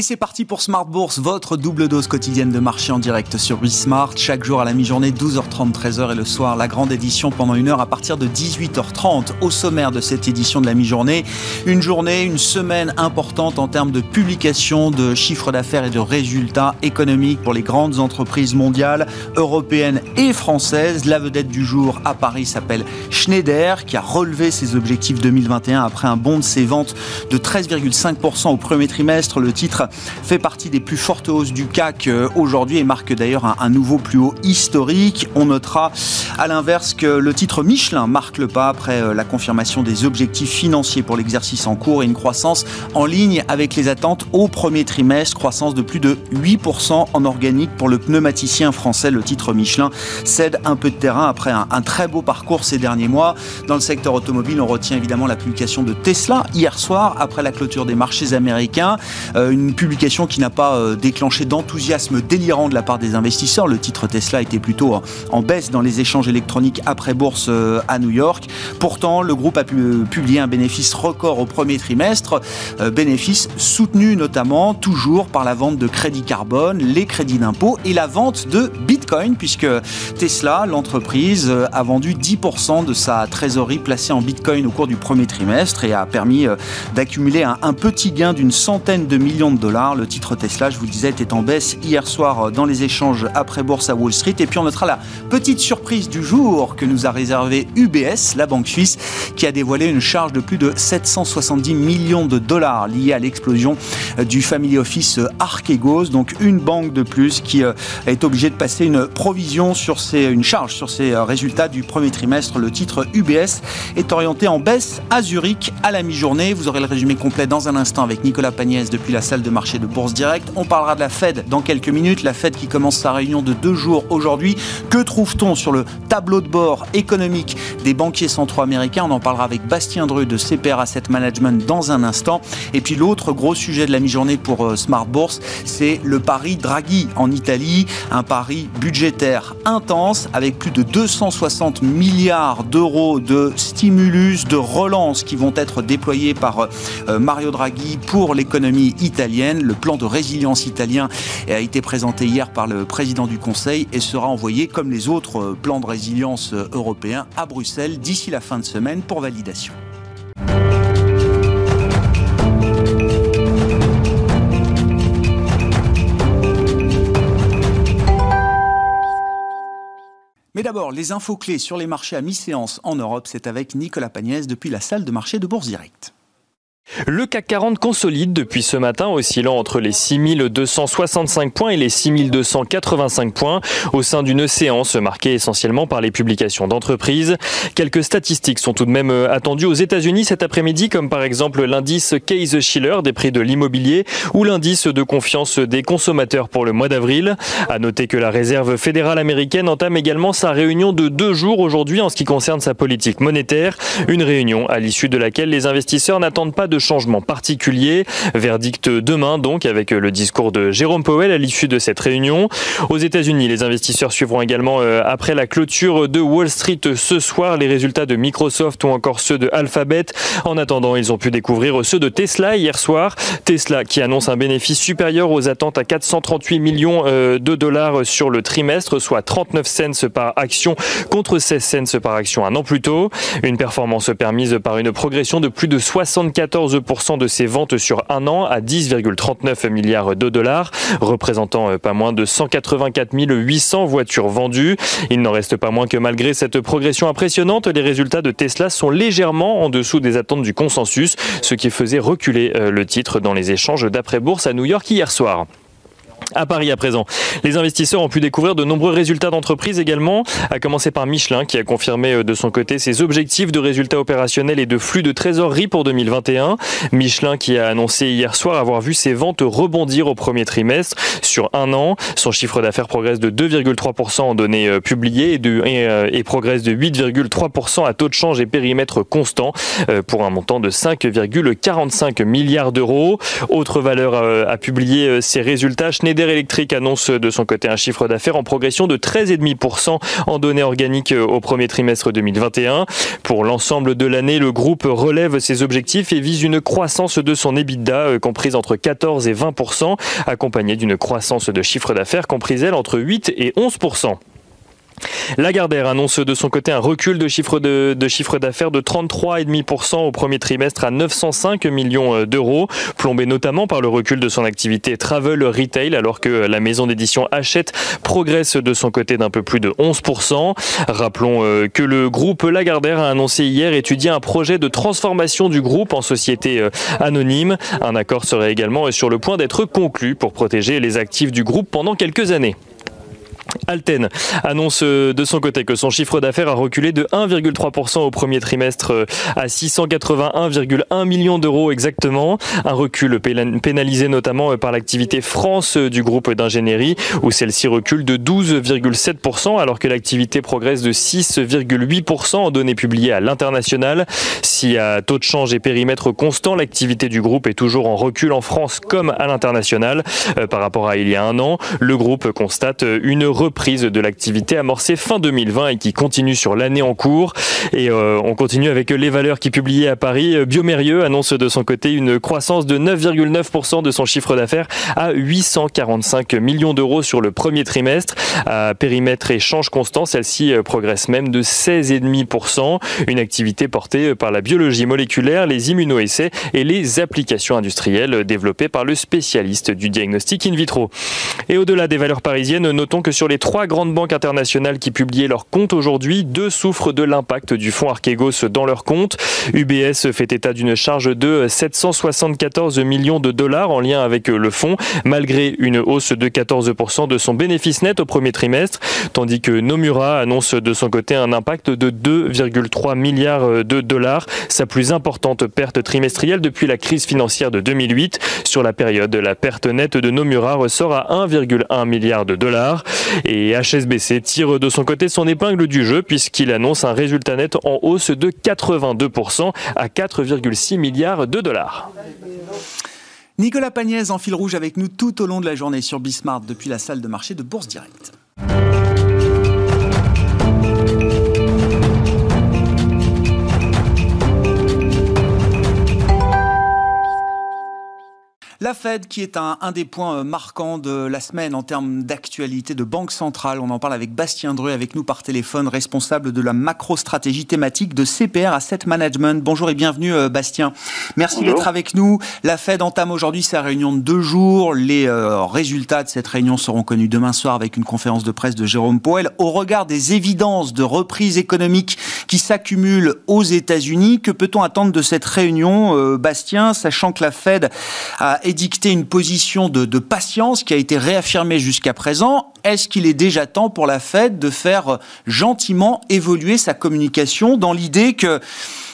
Et c'est parti pour Smart Bourse, votre double dose quotidienne de marché en direct sur Bismart. Chaque jour à la mi-journée, 12h30, 13h et le soir, la grande édition pendant une heure à partir de 18h30. Au sommaire de cette édition de la mi-journée, une journée, une semaine importante en termes de publication de chiffres d'affaires et de résultats économiques pour les grandes entreprises mondiales, européennes et françaises. La vedette du jour à Paris s'appelle Schneider, qui a relevé ses objectifs 2021 après un bond de ses ventes de 13,5% au premier trimestre. Le titre fait partie des plus fortes hausses du CAC euh, aujourd'hui et marque d'ailleurs un, nouveau plus haut historique. On notera à l'inverse que le titre Michelin marque le pas après euh, la confirmation des objectifs financiers pour l'exercice en cours et une croissance en ligne avec les attentes au premier trimestre, croissance de plus de 8% en organique pour le pneumaticien français. Le titre Michelin cède un peu de terrain après un, très beau parcours ces derniers mois. Dans le secteur automobile, on retient évidemment la publication de Tesla hier soir après la clôture des marchés américains. Euh, publication qui n'a pas euh, déclenché d'enthousiasme délirant de la part des investisseurs. Le titre Tesla était plutôt en baisse dans les échanges électroniques après bourse euh, à New York. Pourtant, le groupe a publié un bénéfice record au premier trimestre, bénéfice soutenu notamment toujours par la vente de crédits carbone, les crédits d'impôt et la vente de Bitcoin, puisque Tesla, l'entreprise, a vendu 10% de sa trésorerie placée en Bitcoin au cours du premier trimestre et a permis d'accumuler un, un petit gain d'une centaine de millions de Le titre Tesla, je vous le disais, était en baisse hier soir euh, dans les échanges après bourse à Wall Street. Et puis on notera la petite surprise du jour que nous a réservé UBS, la banque suisse, qui a dévoilé une charge de plus de 770 millions de dollars liée à l'explosion euh, du family office euh, Archegos. Donc une banque de plus qui est obligée de passer une provision sur ses, une charge sur ses résultats du premier trimestre. Le titre UBS est orienté en baisse à Zurich à la mi-journée. Vous aurez le résumé complet dans un instant avec Nicolas Pagnès depuis la salle de marché de Bourse Direct. On parlera de la Fed dans quelques minutes. La Fed qui commence sa réunion de deux jours aujourd'hui. Que trouve-t-on sur le tableau de bord économique des banquiers centraux américains? On en parlera avec Bastien Dreux de CPR Asset Management dans un instant. Et puis l'autre gros sujet de la mi-journée pour euh, Smart Bourse, c'est le pari Draghi en Italie. Un pari budgétaire intense avec plus de 260 milliards d'euros de stimulus, de relance qui vont être déployés par euh, Mario Draghi pour l'économie italienne. Le plan de résilience italien a été présenté hier par le président du Conseil et sera envoyé, comme les autres euh, plans de résilience euh, européens, à Bruxelles d'ici la fin de semaine pour validation. Mais d'abord, les infos clés sur les marchés à mi-séance en Europe, c'est avec Nicolas Pagnès depuis la salle de marché de Bourse Direct. Le CAC 40 consolide depuis ce matin, oscillant entre les 6265 points et les 6285 points, au sein d'une séance marquée essentiellement par les publications d'entreprises. Quelques statistiques sont tout de même euh, attendues aux États-Unis cet après-midi, comme par exemple l'indice Case-Shiller des prix de l'immobilier ou l'indice de confiance des consommateurs pour le mois d'avril. À noter que la Réserve fédérale américaine entame également sa réunion de deux jours aujourd'hui en ce qui concerne sa politique monétaire, une réunion à l'issue de laquelle les investisseurs n'attendent pas de changement particulier. Verdict demain donc avec le discours de Jérôme Powell à l'issue de cette réunion. Aux États-Unis, les investisseurs suivront également euh, après la clôture de Wall Street ce soir les résultats de Microsoft ou encore ceux de Alphabet. En attendant, ils ont pu découvrir ceux de Tesla hier soir. Tesla qui annonce un bénéfice supérieur aux attentes à 438 millions euh, de dollars sur le trimestre, soit 39 cents par action contre 16 cents par action un an plus tôt. Une performance permise par une progression de plus de 74 de ses ventes sur un an à 10,39 milliards de dollars, représentant euh, pas moins de 184 800 voitures vendues. Il n'en reste pas moins que malgré cette progression impressionnante, les résultats de Tesla sont légèrement en dessous des attentes du consensus, ce qui faisait reculer euh, le titre dans les échanges d'après-bourse à New York hier soir. À Paris à présent, les investisseurs ont pu découvrir de nombreux résultats d'entreprise également, à commencer par Michelin qui a confirmé euh, de son côté ses objectifs de résultats opérationnels et de flux de trésorerie pour 2021. Michelin qui a annoncé hier soir avoir vu ses ventes rebondir au premier trimestre sur un an. Son chiffre d'affaires progresse de 2,3% en données euh, publiées euh, et, progresse de 8,3% à taux de change et périmètre constant pour un montant de 5,45 milliards d'euros. Autre valeur à publier ses résultats, Schneider Electric annonce de son côté un chiffre d'affaires en progression de 13,5% en données organiques au premier trimestre 2021. Pour l'ensemble de l'année, le groupe relève ses objectifs et vise une croissance de son EBITDA comprise entre 14 et 20%, accompagnée d'une croissance de chiffre d'affaires comprise elle entre 8 et 11%. Lagardère annonce de son côté un recul de chiffre d'affaires de 33,5% au premier trimestre à 905 millions euh, d'euros, plombé notamment par le recul de son activité travel retail, alors que la maison d'édition Hachette progresse de son côté d'un peu plus de 11%. Rappelons euh, que le groupe Lagardère a annoncé hier étudier un projet de transformation du groupe en société euh, anonyme. Un accord serait également sur le point d'être conclu pour protéger les actifs du groupe pendant quelques années. Alten annonce euh, de son côté que son chiffre d'affaires a reculé de 1,3% au premier trimestre euh, à 681,1 millions d'euros exactement. Un recul pénalisé notamment euh, par l'activité France du groupe d'ingénierie où celle-ci recule de 12,7% alors que l'activité progresse de 6,8% en données publiées à l'international. Si à taux de change et périmètre constant, l'activité du groupe est toujours en recul en France comme à l'international par rapport à il y a un an, le groupe constate une reprise de l'activité amorcée fin 2020 et qui continue sur l'année en cours. Et euh, on continue avec les valeurs qui publiées à Paris. Biomérieux annonce de son côté une croissance de 9,9% de son chiffre d'affaires à 845 millions d'euros sur le premier trimestre. À périmètre et change constant, celle-ci euh, progresse même de 16,5%. Une activité portée par la biologie moléculaire, les immunoessais et les applications industrielles développées par le spécialiste du diagnostic in vitro. Et au-delà des valeurs parisiennes, notons que sur les trois grandes banques internationales qui publiaient leurs comptes aujourd'hui, deux souffrent de l'impact du fonds Archegos dans leurs comptes. UBS fait état d'une charge de 774 millions de dollars en lien avec le fonds, malgré une hausse de 14% de son bénéfice net au premier trimestre, tandis que Nomura annonce de son côté un impact de 2,3 milliards de dollars, sa plus importante perte trimestrielle depuis la crise financière de 2008. Sur la période, la perte nette de Nomura ressort à 1,1 milliard de dollars. Et HSBC tire de son côté son épingle du jeu puisqu'il annonce un résultat net en hausse de 82% à 4,6 milliards de dollars. Nicolas Pagnès en fil rouge avec nous tout au long de la journée sur Bismart depuis la salle de marché de Bourse Directe. La Fed, qui est un, des points euh, marquants de la semaine en termes d'actualité de banque centrale. On en parle avec Bastien Dreux, avec nous par téléphone, responsable de la macro-stratégie thématique de CPR Asset Management. Bonjour et bienvenue, euh, Bastien. Merci d'être avec nous. La Fed entame aujourd'hui sa réunion de deux jours. Les euh, résultats de cette réunion seront connus demain soir avec une conférence de presse de Jérôme Powell. Au regard des évidences de reprise économique qui s'accumulent aux États-Unis, que peut-on attendre de cette réunion, Bastien, sachant que la Fed a édicté une position de, patience qui a été réaffirmée jusqu'à présent. Est-ce qu'il est déjà temps pour la Fed de faire gentiment évoluer sa communication dans l'idée que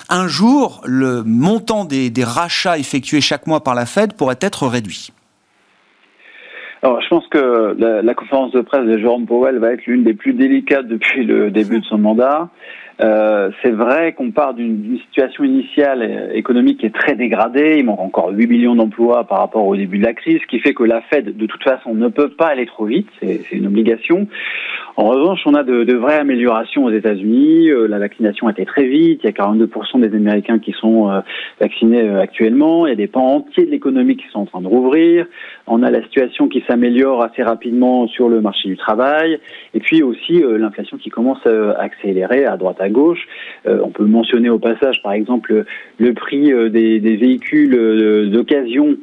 un jour, le montant des, rachats effectués chaque mois par la Fed pourrait être réduit? Alors, je pense que la, la, conférence de presse de Jérôme Powell va être l'une des plus délicates depuis le début de son mandat. Euh, c'est vrai qu'on part d'une situation initiale euh, économique qui est très dégradée. Il manque encore 8 millions d'emplois par rapport au début de la crise, ce qui fait que la Fed, de toute façon, ne peut pas aller trop vite. C'est une obligation. En revanche, on a de, de vraies améliorations aux États-Unis. Euh, la vaccination a été très vite. Il y a 42% des Américains qui sont vaccinés actuellement. Il y a des pans entiers de l'économie qui sont en train de rouvrir. On a la situation qui s'améliore assez rapidement sur le marché du travail. Et puis aussi l'inflation qui commence à accélérer à droite à gauche. Euh, on peut mentionner au passage, par exemple, le prix euh, des, véhicules euh, d'occasion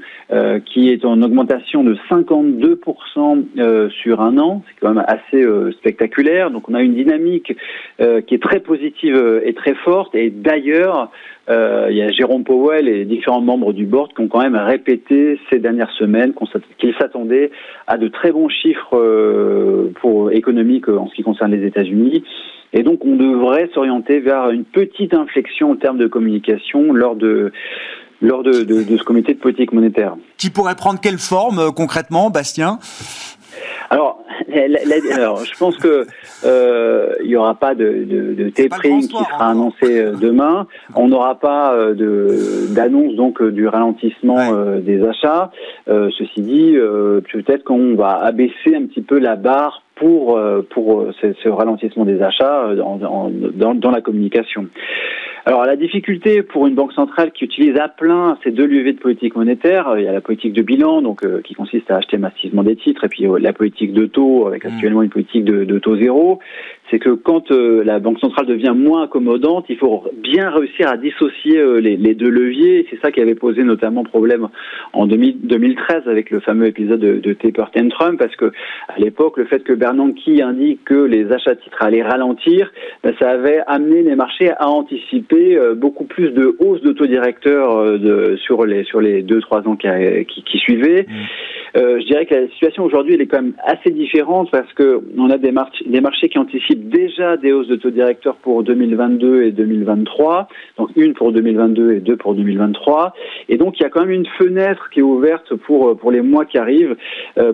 qui est en augmentation de 52% sur un an. C'est quand même assez spectaculaire. Donc on a une dynamique qui est très positive et très forte. Et d'ailleurs, il y a Jérôme Powell et différents membres du board qui ont quand même répété ces dernières semaines qu'ils s'attendaient à de très bons chiffres pour économiques en ce qui concerne les États-Unis et donc, on devrait s'orienter vers une petite inflexion en termes de communication lors de lors de, ce comité de politique monétaire. Qui pourrait prendre quelle forme euh, concrètement, Bastien? Alors, alors, je pense que euh, il y aura pas de, de, de tapering qui sera annoncé euh, demain. On n'aura pas euh, de d'annonce donc euh, du ralentissement des achats. ceci dit, peut-être qu'on va abaisser un petit peu la barre pour pour ce, ce ralentissement des achats dans, dans, dans la communication. Alors la difficulté pour une banque centrale qui utilise à plein ces deux leviers de politique monétaire, il y a la politique de bilan, donc euh, qui consiste à acheter massivement des titres, et puis euh, la politique de taux, avec mmh. actuellement une politique de, de taux zéro, c'est que quand euh, la banque centrale devient moins accommodante, il faut bien réussir à dissocier les, les, deux leviers. C'est ça qui avait posé notamment problème en 2013 avec le fameux épisode de, de Taper Tantrum, parce que à l'époque, le fait que Bernanke indique que les achats de titres allaient ralentir, ça avait amené les marchés à anticiper euh, beaucoup plus de hausse de taux directeur euh, de, sur les sur les deux trois ans qui, qui, suivaient. Mmh. Euh, je dirais que la situation aujourd'hui elle est quand même assez différente parce que on a des, marchés, des marchés qui anticipent déjà des hausses de taux directeur pour 2022 et 2023, donc une pour 2022 et deux pour 2023, et donc il y a quand même une fenêtre qui est ouverte pour pour les mois qui arrivent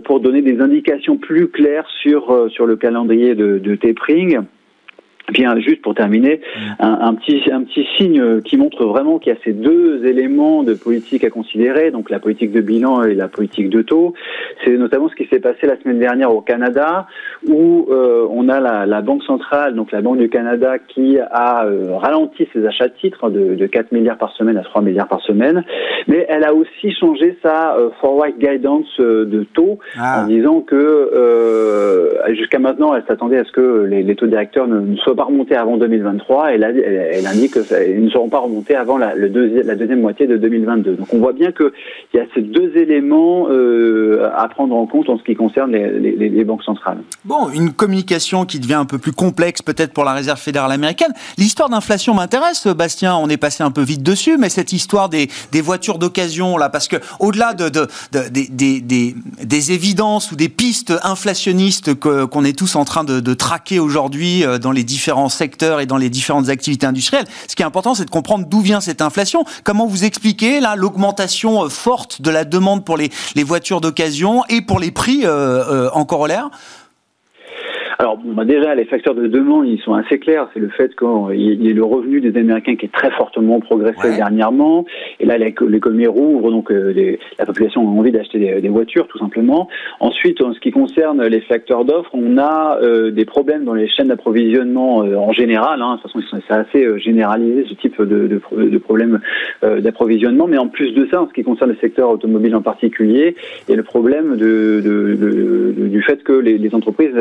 pour donner des indications plus claires sur sur le calendrier de, de tapering. Bien, juste pour terminer, mm. un, petit, un petit signe qui montre vraiment qu'il y a ces deux éléments de politique à considérer, donc la politique de bilan et la politique de taux. C'est notamment ce qui s'est passé la semaine dernière au Canada, où euh, on a la, la, Banque centrale, donc la Banque du Canada, qui a euh, ralenti ses achats de titres de, de, 4 milliards par semaine à 3 milliards par semaine, mais elle a aussi changé sa euh, forward guidance de taux ah. en disant que jusqu'à maintenant, elle s'attendait à ce que les, les taux directeurs ne, ne soient pas avant 2023 et là, elle, indique qu'ils ne seront pas remontés avant la, le la deuxième moitié de 2022. Donc on voit bien qu'il y a ces deux éléments euh, à prendre en compte en ce qui concerne les, les, les, banques centrales. Bon, une communication qui devient un peu plus complexe peut-être pour la Réserve fédérale américaine. L'histoire d'inflation m'intéresse, Bastien, on est passé un peu vite dessus, mais cette histoire des, des voitures d'occasion, là, parce que au-delà de, de, de des, des, des, évidences ou des pistes inflationnistes qu'on est tous en train de, de traquer aujourd'hui euh, dans les différents différents secteurs et dans les différentes activités industrielles. Ce qui est important, c'est de comprendre d'où vient cette inflation. Comment vous expliquez l'augmentation euh, forte de la demande pour les, les voitures d'occasion et pour les prix euh, euh, en corollaire? Alors bah, déjà, les facteurs de demande, ils sont assez clairs. C'est le fait qu'il y ait le revenu des Américains qui est très fortement progressé dernièrement. Et là, l'économie rouvre, donc euh, la population a envie d'acheter des, voitures, tout simplement. Ensuite, en ce qui concerne les facteurs d'offres, on a euh, des problèmes dans les chaînes d'approvisionnement euh, en général. Hein. De toute façon, c'est assez généralisé ce type de, de, de problème d'approvisionnement. Mais en plus de ça, en ce qui concerne le secteur automobile en particulier, il y a le problème de, du fait que les, les entreprises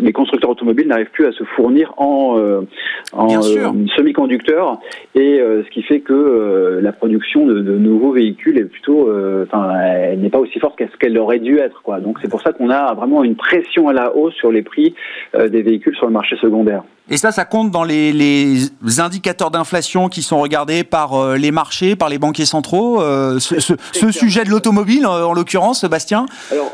les constructeurs automobiles n'arrivent plus à se fournir en, euh, euh, semi-conducteurs et euh, ce qui fait que la production de, nouveaux véhicules est plutôt, enfin, elle n'est pas aussi forte qu'est-ce qu'elle aurait dû être, quoi. Donc c'est pour ça qu'on a vraiment une pression à la hausse sur les prix des véhicules sur le marché secondaire. Et ça, ça compte dans les, les indicateurs d'inflation qui sont regardés par les marchés, par les banquiers centraux. ce, ce, sujet de l'automobile, en l'occurrence, Bastien Alors,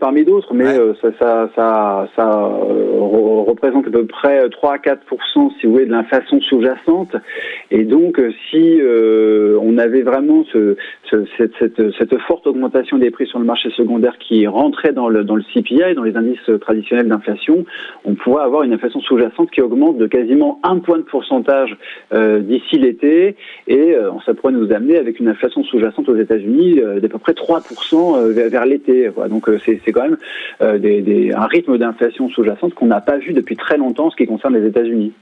parmi d'autres, mais ça, ça, ça, ça euh, représente à peu près 3 à 4 si vous voulez de l'inflation sous-jacente. Et donc, euh, si euh, on avait vraiment ce, cette, cette, cette, forte augmentation des prix sur le marché secondaire qui rentrait dans le, dans le CPI, dans les indices traditionnels d'inflation, on pourrait avoir une inflation sous-jacente qui augmente de quasiment un point de pourcentage d'ici l'été, et ça pourrait nous amener avec une inflation sous-jacente aux États-Unis d'à peu près 3% vers, vers l'été. Donc c'est quand même des, des, un rythme d'inflation sous-jacente qu'on n'a pas vu depuis très longtemps en ce qui concerne les États-Unis.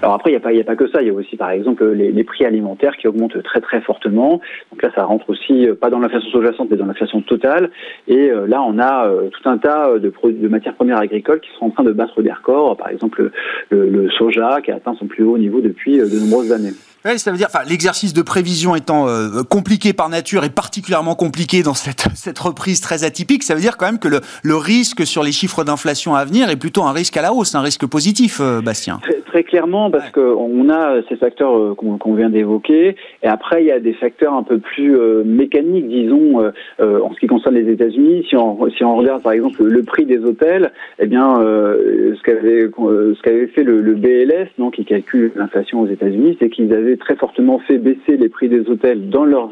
Alors après, il n'y a, pas, a pas que ça, il y a aussi par exemple les, prix alimentaires qui augmentent très très fortement. Donc là, ça rentre aussi euh, pas dans l'inflation sous-jacente, mais dans l'inflation totale. Et euh, là, on a euh, tout un tas de, de, matières premières agricoles qui sont en train de battre des records. Par exemple, le, le soja qui a atteint son plus haut niveau depuis de nombreuses années. Oui, ça veut dire, enfin, l'exercice de prévision étant euh, compliqué par nature et particulièrement compliqué dans cette, cette reprise très atypique, ça veut dire quand même que le, le risque sur les chiffres d'inflation à venir est plutôt un risque à la hausse, un risque positif, euh, Bastien. très clairement parce qu'on a ces facteurs qu'on vient d'évoquer, et après il y a des facteurs un peu plus mécaniques, disons, en ce qui concerne les États-Unis. Si on, si on regarde par exemple le prix des hôtels, eh bien, ce qu'avait ce qu'avait fait le, le, BLS, non, qui calcule l'inflation aux États-Unis, c'est qu'ils avaient très fortement fait baisser les prix des hôtels dans leurs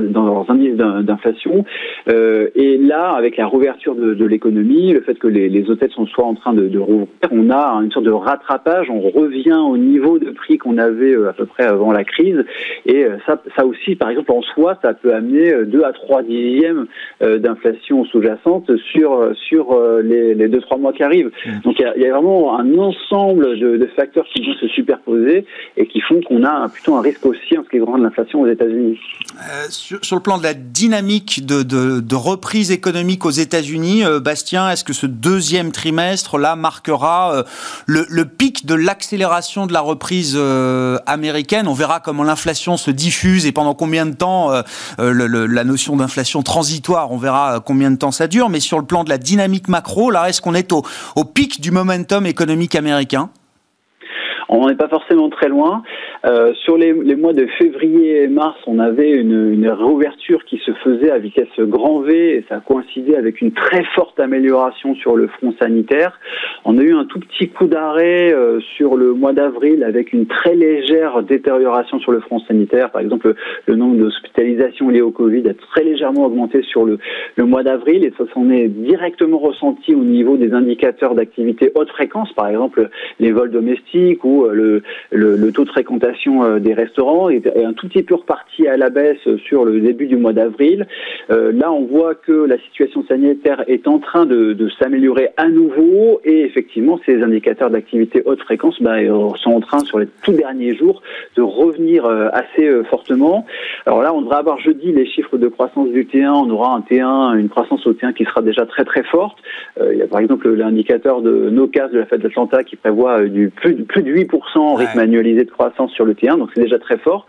dans leurs indices d'inflation. et là, avec la rouverture de, de l'économie, le fait que les, les, hôtels sont soit en train de, de rouvrir, on a une sorte de rattrapage, on revient au niveau de prix qu'on avait euh, à peu près avant la crise. Et euh, ça, ça aussi, par exemple, en soi, ça peut amener 2 à 3 dixièmes euh, d'inflation sous-jacente sur, sur les, les 2-3 mois qui arrivent. Mmh. Donc il y, y, a vraiment un ensemble de, de, facteurs qui vont se superposer et qui font qu'on a plutôt un risque aussi en ce qui concerne l'inflation aux États-Unis. Euh, sur, le plan de la dynamique de, reprise économique aux États-Unis, euh, Bastien, est-ce que ce deuxième trimestre là marquera euh, le, pic de l'accélération de la reprise américaine? On verra comment l'inflation se diffuse et pendant combien de temps la notion d'inflation transitoire, on verra combien de temps ça dure. Mais sur le plan de la dynamique macro, là, est-ce qu'on est au pic du momentum économique américain? On n'en est pas forcément très loin. Euh, sur les, les, mois de février et mars, on avait une, une, réouverture qui se faisait à vitesse grand V et ça a coïncidé avec une très forte amélioration sur le front sanitaire. On a eu un tout petit coup d'arrêt euh, sur le mois d'avril avec une très légère détérioration sur le front sanitaire. Par exemple, le nombre d'hospitalisations liées au Covid a très légèrement augmenté sur le, le mois d'avril et ça s'en est directement ressenti au niveau des indicateurs d'activité haute fréquence, par exemple les vols domestiques ou euh, le, taux de fréquentation euh, des restaurants est, un tout petit peu reparti à la baisse sur le début du mois d'avril. Euh, là, on voit que la situation sanitaire est en train de, s'améliorer à nouveau et effectivement, ces indicateurs d'activité haute fréquence bah, sont en train, sur les tout derniers jours, de revenir assez fortement. Alors là, on devrait avoir jeudi les chiffres de croissance du T1. On aura un T1, une croissance au T1 qui sera déjà très très forte. il y a par exemple l'indicateur de NOCAS de la Fed d'Atlanta qui prévoit du plus, plus de 8 en rythme annualisé de croissance sur le T1, donc c'est déjà très fort.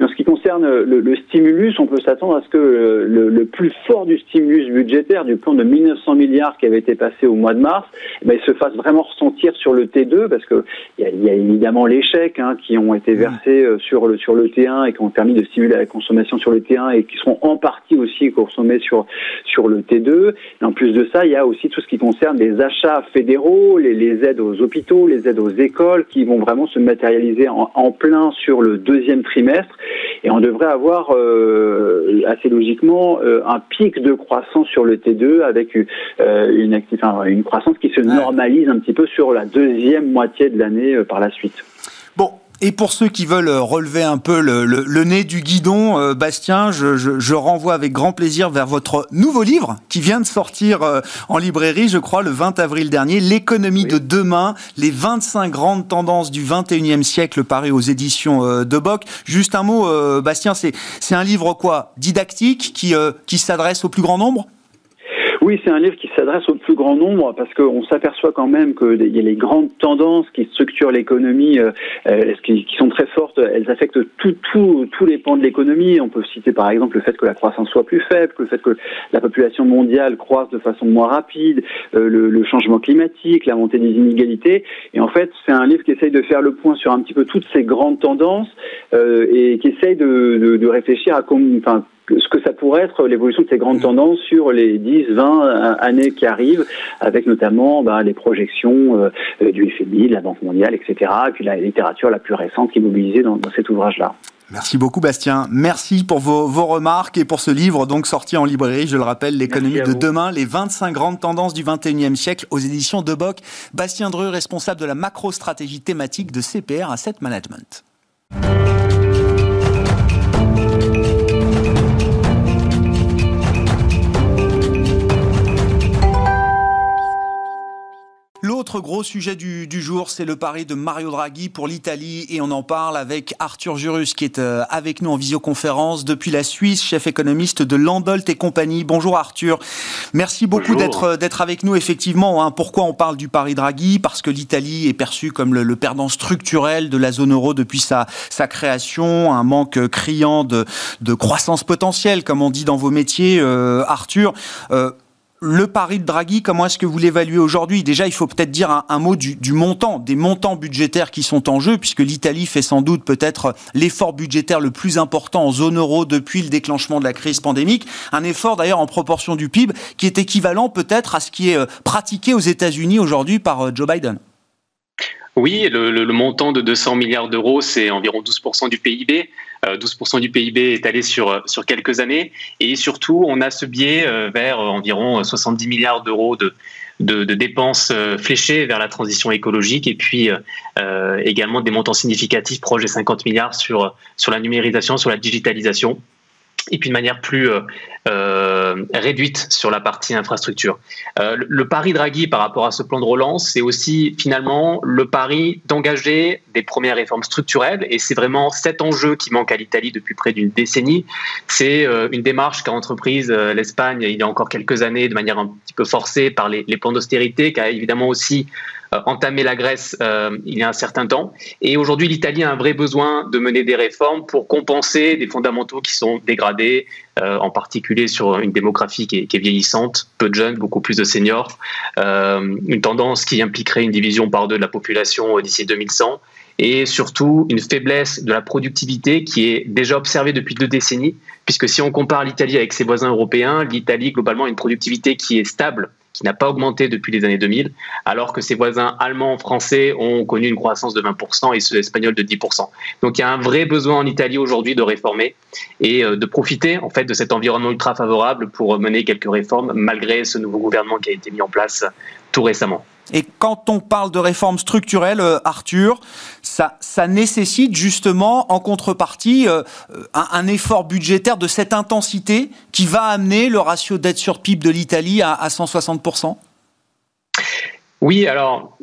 En ce qui concerne le, le stimulus, on peut s'attendre à ce que le, le, plus fort du stimulus budgétaire, du plan de 1900 milliards qui avait été passé au mois de mars, eh ben, il se fasse vraiment ressentir sur le T2, parce qu'il y, a, y a évidemment les chèques hein, qui ont été versés euh, sur le, sur le T1 et qui ont permis de stimuler la consommation sur le T1 et qui seront en partie aussi consommés sur, sur le T2. Et en plus de ça, il y a aussi tout ce qui concerne les achats fédéraux, les, les aides aux hôpitaux, les aides aux écoles qui vont vraiment se matérialiser en, en plein sur le deuxième trimestre. Et on devrait avoir euh, assez logiquement euh, un pic de croissance sur le T2 avec euh, une, enfin, une croissance qui se normalise un petit peu sur la deuxième moitié de l'année par la suite. Bon, et pour ceux qui veulent relever un peu le, le, le nez du guidon, euh, Bastien, je, je, je, renvoie avec grand plaisir vers votre nouveau livre qui vient de sortir euh, en librairie, je crois, le 20 avril dernier, L'économie oui. de demain, les 25 grandes tendances du 21e siècle, paru aux éditions euh, de Boc. Juste un mot, euh, Bastien, c'est un livre quoi? Didactique qui, euh, qui s'adresse au plus grand nombre? Oui, c'est un livre qui s'adresse au plus grand nombre parce qu'on s'aperçoit quand même qu'il y a les grandes tendances qui structurent l'économie, euh, qui, qui, sont très fortes. Elles affectent tous tout, tout les pans de l'économie. On peut citer par exemple le fait que la croissance soit plus faible, le fait que la population mondiale croisse de façon moins rapide, euh, le, le, changement climatique, la montée des inégalités. Et en fait, c'est un livre qui essaye de faire le point sur un petit peu toutes ces grandes tendances euh, et qui essaye de, de, de réfléchir à comment, ce que ça pourrait être l'évolution de ces grandes tendances sur les 10, 20 années qui arrivent, avec notamment bah, les projections euh, du FMI, de la Banque mondiale, etc., et puis la littérature la plus récente qui est mobilisée dans, dans cet ouvrage-là. Merci beaucoup Bastien. Merci pour vos, vos, remarques et pour ce livre donc sorti en librairie, je le rappelle, l'économie de demain, les 25 grandes tendances du 21e siècle aux éditions de Boc. Bastien Dreux, responsable de la macro-stratégie thématique de CPR Asset Management. L'autre gros sujet du, du jour, c'est le pari de Mario Draghi pour l'Italie et on en parle avec Arthur Jurus qui est euh, avec nous en visioconférence depuis la Suisse, chef économiste de Landolt et compagnie. Bonjour Arthur, merci beaucoup d'être euh, d'être avec nous. Effectivement, hein, pourquoi on parle du pari Draghi? Parce que l'Italie est perçue comme le, le, perdant structurel de la zone euro depuis sa, sa création, un manque criant de, de croissance potentielle, comme on dit dans vos métiers, euh, Arthur. Euh, le pari de Draghi, comment est-ce que vous l'évaluez aujourd'hui? Déjà, il faut peut-être dire un, mot du, montant, des montants budgétaires qui sont en jeu, puisque l'Italie fait sans doute peut-être l'effort budgétaire le plus important en zone euro depuis le déclenchement de la crise pandémique. Un effort d'ailleurs en proportion du PIB qui est équivalent peut-être à ce qui est euh, pratiqué aux États-Unis aujourd'hui par euh, Joe Biden. Oui, le, montant de 200 milliards d'euros, c'est environ 12% du PIB. 12% euh, du PIB est allé sur, sur quelques années. Et surtout, on a ce biais euh, vers environ 70 milliards d'euros de, dépenses euh, fléchées vers la transition écologique et puis également des montants significatifs proches des 50 milliards sur la numérisation, sur la digitalisation et puis de manière plus euh, euh, réduite sur la partie infrastructure. Euh, le, pari Draghi par rapport à ce plan de relance, c'est aussi finalement le pari d'engager des premières réformes structurelles, et c'est vraiment cet enjeu qui manque à l'Italie depuis près d'une décennie. C'est une démarche qu'a entreprise l'Espagne il y a encore quelques années de manière un petit peu forcée par les, plans d'austérité, qui a évidemment aussi entamé la Grèce euh, il y a un certain temps. Et aujourd'hui, l'Italie a un vrai besoin de mener des réformes pour compenser des fondamentaux qui sont dégradés, euh, en particulier sur une démographie qui est, vieillissante, peu de jeunes, beaucoup plus de seniors, une tendance qui impliquerait une division par deux de la population d'ici 2100 et surtout une faiblesse de la productivité qui est déjà observée depuis deux décennies, puisque si on compare l'Italie avec ses voisins européens, l'Italie globalement a une productivité qui est stable qui n'a pas augmenté depuis les années 2000, alors que ses voisins allemands, français ont connu une croissance de 20% et ceux espagnols de 10%. Donc il y a un vrai besoin en Italie aujourd'hui de réformer et euh, de profiter en fait de cet environnement ultra favorable pour mener quelques réformes malgré ce nouveau gouvernement qui a été mis en place tout récemment. Et quand on parle de réformes structurelles, euh, Arthur, ça, ça nécessite justement en contrepartie euh, un, effort budgétaire de cette intensité qui va amener le ratio dette sur PIB de l'Italie à, 160%. Oui, alors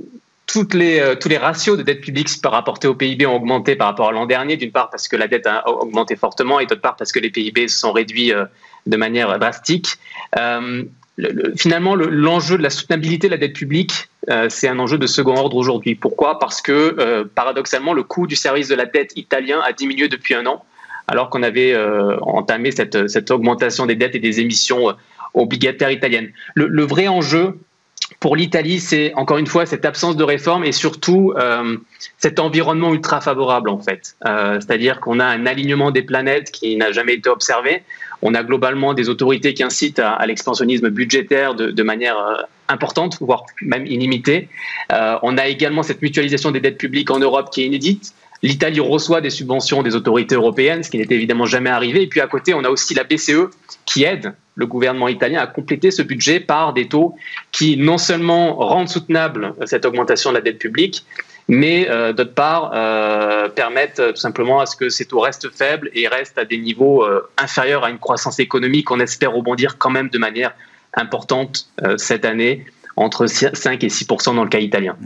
toutes les, euh, tous les ratios de dette publique par rapporté au PIB ont augmenté par rapport à l'an dernier, d'une part parce que la dette a augmenté fortement et d'autre part parce que les PIB se sont réduits de manière drastique. Finalement, l'enjeu de la soutenabilité de la dette publique euh, c'est un enjeu de second ordre aujourd'hui. Pourquoi? Parce que euh, paradoxalement, le coût du service de la dette italien a diminué depuis un an, alors qu'on avait euh, entamé cette, augmentation des dettes et des émissions obligataires italiennes. Le, vrai enjeu pour l'Italie, c'est encore une fois cette absence de réforme et surtout cet environnement ultra favorable en fait. C'est-à-dire qu'on a un alignement des planètes qui n'a jamais été observé. On a globalement des autorités qui incitent à, l'expansionnisme budgétaire de, manière euh, importante, voire même illimitée. Euh, on a également cette mutualisation des dettes publiques en Europe qui est inédite. L'Italie reçoit des subventions des autorités européennes, ce qui n'était évidemment jamais arrivé. Et puis à côté, on a aussi la BCE qui aide le gouvernement italien à compléter ce budget par des taux qui non seulement rendent soutenable cette augmentation de la dette publique, mais euh, d'autre part euh, permettent tout simplement à ce que ces taux restent faibles et restent à des niveaux euh, inférieurs à une croissance économique qu'on espère rebondir quand même de manière importante cette année entre 5 et 6% dans le cas italien.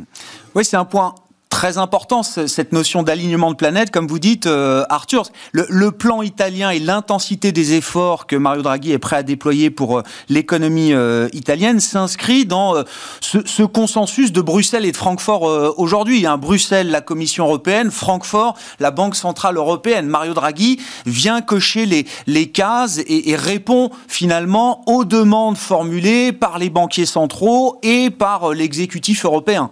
Oui, c'est un point très important, cette notion d'alignement de planète, comme vous dites, euh, Arthur. Le, plan italien et l'intensité des efforts que Mario Draghi est prêt à déployer pour euh, l'économie euh, italienne s'inscrit dans ce, consensus de Bruxelles et de Francfort aujourd'hui. Hein. Bruxelles, la Commission européenne, Francfort, la Banque centrale européenne. Mario Draghi vient cocher les, les cases et, et répond finalement aux demandes formulées par les banquiers centraux et par l'exécutif européen.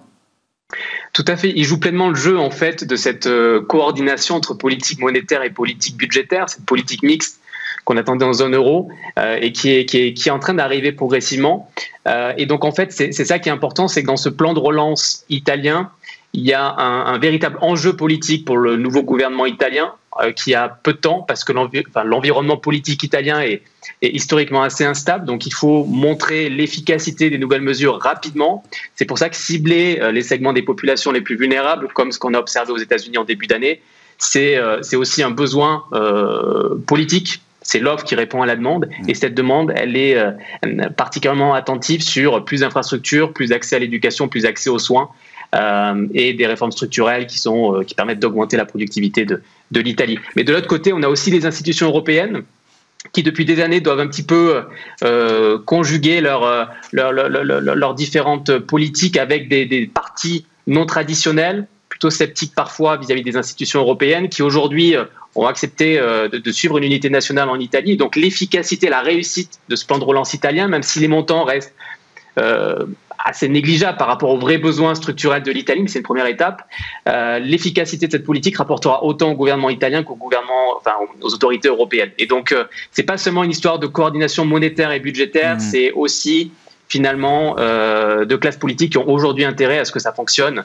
Tout à fait. Il joue pleinement le jeu en fait de cette euh, coordination entre politique monétaire et politique budgétaire, cette politique mixte qu'on attendait en zone euro euh, et qui est, qui est, qui est en train d'arriver progressivement. Euh, et donc en fait, c'est ça qui est important, c'est que dans ce plan de relance italien, il y a un, véritable enjeu politique pour le nouveau gouvernement italien qui a peu de temps parce que l'environnement politique italien est, historiquement assez instable. Donc il faut montrer l'efficacité des nouvelles mesures rapidement. C'est pour ça que cibler euh, les segments des populations les plus vulnérables, comme ce qu'on a observé aux États-Unis en début d'année, c'est euh, aussi un besoin politique c'est l'offre qui répond à la demande. Et cette demande, elle est particulièrement attentive sur plus d'infrastructures, plus d'accès à l'éducation, plus d'accès aux soins. Euh, et des réformes structurelles qui, sont, euh, qui permettent d'augmenter la productivité de, de l'Italie. Mais de l'autre côté, on a aussi les institutions européennes qui depuis des années doivent un petit peu euh, conjuguer leurs leur, différentes politiques avec des partis non traditionnels, plutôt sceptiques parfois vis-à-vis des institutions européennes qui aujourd'hui ont accepté de, suivre une unité nationale en Italie. Donc l'efficacité, la réussite de ce plan de relance italien, même si les montants restent assez négligeable par rapport aux vrais besoins structurels de l'Italie, mais c'est une première étape. Euh, l'efficacité de cette politique rapportera autant au gouvernement italien qu'au gouvernement, enfin aux autorités européennes. Et donc, euh, c'est pas seulement une histoire de coordination monétaire et budgétaire, mmh. c'est aussi finalement euh, de classes politiques qui ont aujourd'hui intérêt à ce que ça fonctionne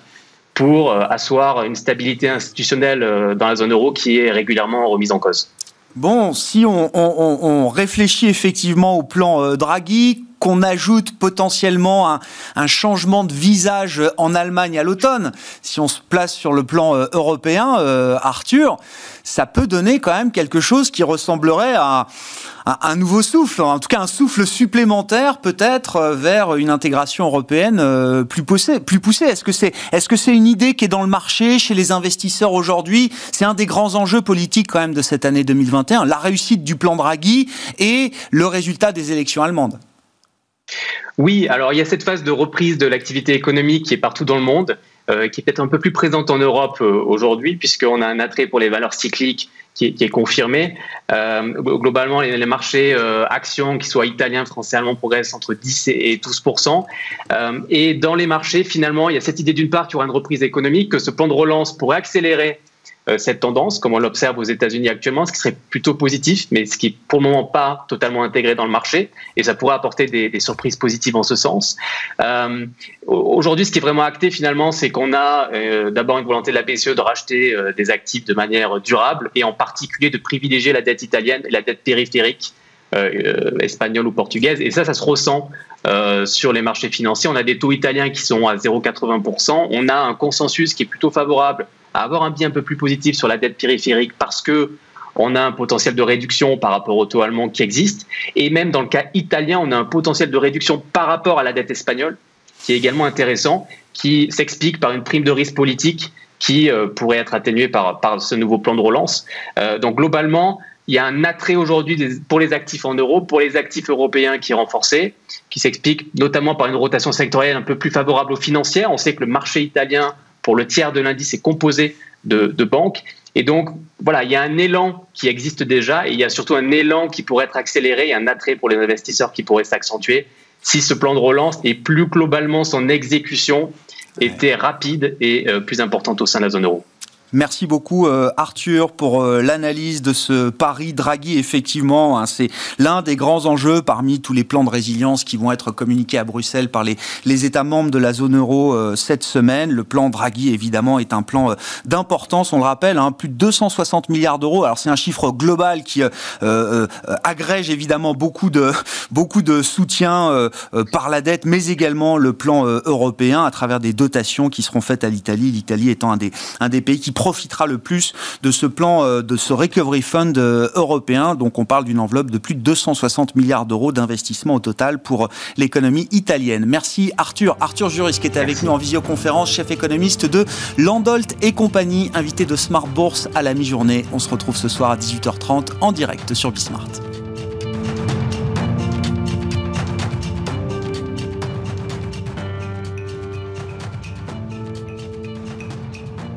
pour asseoir une stabilité institutionnelle dans la zone euro qui est régulièrement remise en cause. Bon, si on, réfléchit effectivement au plan Draghi, qu'on ajoute potentiellement un, changement de visage en Allemagne à l'automne, si on se place sur le plan euh, européen, euh, Arthur, ça peut donner quand même quelque chose qui ressemblerait à, un nouveau souffle, en tout cas un souffle supplémentaire peut-être euh, vers une intégration européenne plus poussée. Plus poussée. Est-ce que c'est est-ce que c'est une idée qui est dans le marché chez les investisseurs aujourd'hui? C'est un des grands enjeux politiques quand même de cette année 2021, la réussite du plan Draghi et le résultat des élections allemandes. Oui, alors il y a cette phase de reprise de l'activité économique qui est partout dans le monde, euh, qui est peut-être un peu plus présente en Europe euh, aujourd'hui, puisqu'on a un attrait pour les valeurs cycliques qui est, confirmé. Euh, globalement, les, marchés actions, qu'ils soient italiens, français, allemands, progressent entre 10 et 12% Et dans les marchés, finalement, il y a cette idée d'une part qu'il y aura une reprise économique, que ce plan de relance pourrait accélérer cette tendance, comme on l'observe aux États-Unis actuellement, ce qui serait plutôt positif, mais ce qui est pour le moment pas totalement intégré dans le marché, et ça pourrait apporter des, surprises positives en ce sens. Euh, aujourd'hui, ce qui est vraiment acté finalement, c'est qu'on a euh, d'abord une volonté de la BCE de racheter des actifs de manière durable, et en particulier de privilégier la dette italienne et la dette périphérique. espagnole ou portugaise. Et ça, ça se ressent sur les marchés financiers. On a des taux italiens qui sont à 0,80%. On a un consensus qui est plutôt favorable à avoir un biais un peu plus positif sur la dette périphérique parce que on a un potentiel de réduction par rapport au taux allemand qui existe. Et même dans le cas italien, on a un potentiel de réduction par rapport à la dette espagnole qui est également intéressant, qui s'explique par une prime de risque politique qui euh, pourrait être atténuée par, par ce nouveau plan de relance. Euh, donc globalement, il y a un attrait aujourd'hui pour les actifs en euros, pour les actifs européens qui est renforcé, qui s'explique notamment par une rotation sectorielle un peu plus favorable aux financières. On sait que le marché italien pour le tiers de l'indice est composé de, banques. Et donc, voilà, il y a un élan qui existe déjà et il y a surtout un élan qui pourrait être accéléré et un attrait pour les investisseurs qui pourrait s'accentuer si ce plan de relance et plus globalement son exécution était rapide et euh, plus importante au sein de la zone euro. Merci beaucoup euh, Arthur pour euh, l'analyse de ce pari Draghi. Effectivement, hein, c'est l'un des grands enjeux parmi tous les plans de résilience qui vont être communiqués à Bruxelles par les, les États membres de la zone euro euh, cette semaine. Le plan Draghi, évidemment, est un plan d'importance. On le rappelle, hein, plus de 260 milliards d'euros. Alors c'est un chiffre global qui agrège évidemment beaucoup de beaucoup de soutien par la dette, mais également le plan européen à travers des dotations qui seront faites à l'Italie. L'Italie étant un des un des pays qui profitera le plus de ce plan, euh, de ce Recovery Fund euh, européen. Donc on parle d'une enveloppe de plus de 260 milliards d'euros d'investissement au total pour l'économie italienne. Merci Arthur. Arthur Juris qui était avec nous en visioconférence, chef économiste de Landolt et compagnie, invité de Smart Bourse à la mi-journée. On se retrouve ce soir à 18h30 en direct sur Bismart.